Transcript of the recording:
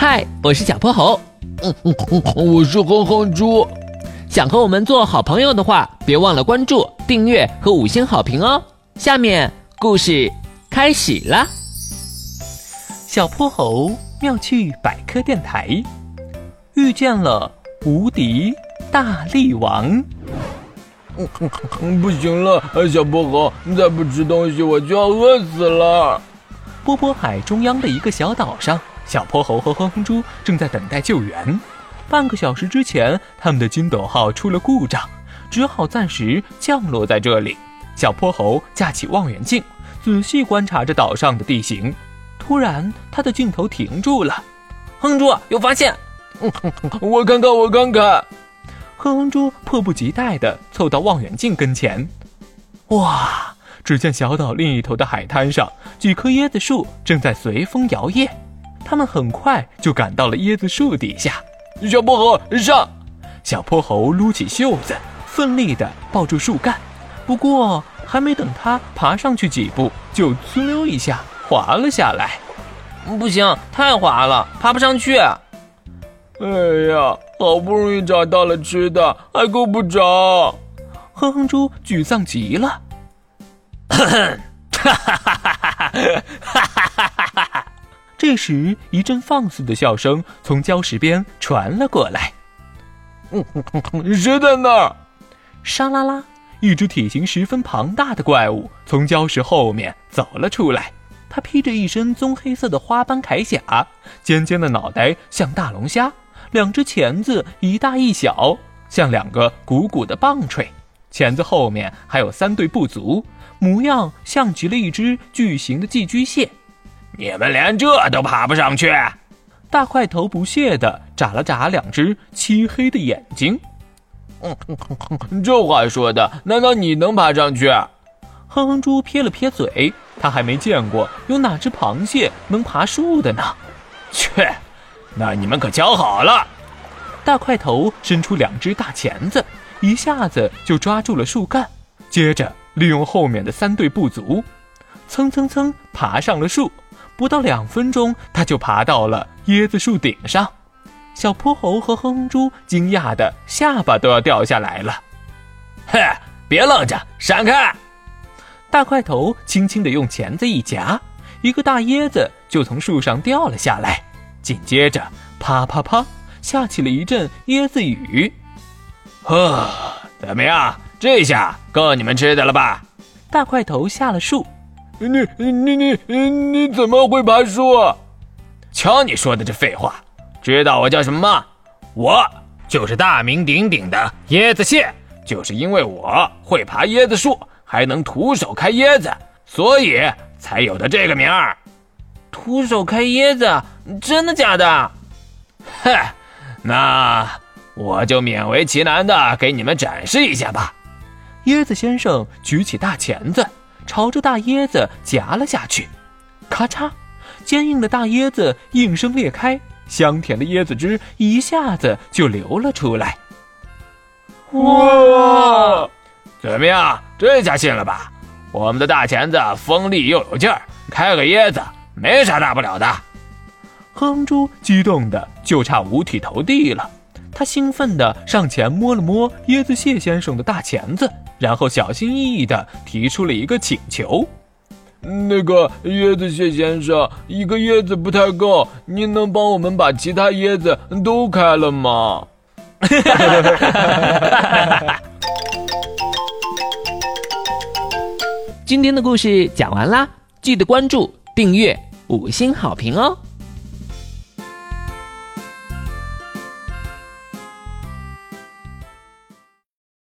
嗨，我是小泼猴。嗯嗯嗯，我是哼哼猪。想和我们做好朋友的话，别忘了关注、订阅和五星好评哦。下面故事开始了。小泼猴妙趣百科电台遇见了无敌大力王。不行了，小泼猴，再不吃东西我就要饿死了。波波海中央的一个小岛上，小泼猴和哼哼猪正在等待救援。半个小时之前，他们的金斗号出了故障，只好暂时降落在这里。小泼猴架起望远镜，仔细观察着岛上的地形。突然，他的镜头停住了。哼猪有发现，我看看，我看看。哼哼猪迫不及待地凑到望远镜跟前。哇！只见小岛另一头的海滩上，几棵椰子树正在随风摇曳。他们很快就赶到了椰子树底下。小泼猴上！小泼猴撸起袖子，奋力地抱住树干。不过，还没等他爬上去几步，就“呲溜”一下滑了下来。不行，太滑了，爬不上去。哎呀，好不容易找到了吃的，还够不着。哼哼猪沮丧极了。哈哈哈哈哈！哈哈哈哈！这时，一阵放肆的笑声从礁石边传了过来。谁在那儿？沙啦啦！一只体型十分庞大的怪物从礁石后面走了出来。它披着一身棕黑色的花斑铠甲，尖尖的脑袋像大龙虾，两只钳子一大一小，像两个鼓鼓的棒槌。钳子后面还有三对步足。模样像极了一只巨型的寄居蟹，你们连这都爬不上去？大块头不屑地眨了眨两只漆黑的眼睛。这话说的，难道你能爬上去？哼哼猪撇了撇嘴，他还没见过有哪只螃蟹能爬树的呢。切，那你们可瞧好了！大块头伸出两只大钳子，一下子就抓住了树干，接着。利用后面的三对步足，蹭蹭蹭爬上了树。不到两分钟，他就爬到了椰子树顶上。小泼猴和哼哼猪惊讶的下巴都要掉下来了。嘿，别愣着，闪开！大块头轻轻的用钳子一夹，一个大椰子就从树上掉了下来。紧接着，啪啪啪，下起了一阵椰子雨。呵，怎么样？这下够你们吃的了吧？大块头下了树，你你你你你怎么会爬树？瞧你说的这废话！知道我叫什么吗？我就是大名鼎鼎的椰子蟹，就是因为我会爬椰子树，还能徒手开椰子，所以才有的这个名儿。徒手开椰子，真的假的？哼，那我就勉为其难的给你们展示一下吧。椰子先生举起大钳子，朝着大椰子夹了下去，咔嚓，坚硬的大椰子应声裂开，香甜的椰子汁一下子就流了出来。哇，怎么样？这下信了吧？我们的大钳子锋利又有劲儿，开个椰子没啥大不了的。哼猪激动的就差五体投地了，他兴奋的上前摸了摸椰子蟹先生的大钳子。然后小心翼翼地提出了一个请求：“那个椰子蟹先生，一个椰子不太够，您能帮我们把其他椰子都开了吗？” 今天的故事讲完啦，记得关注、订阅、五星好评哦！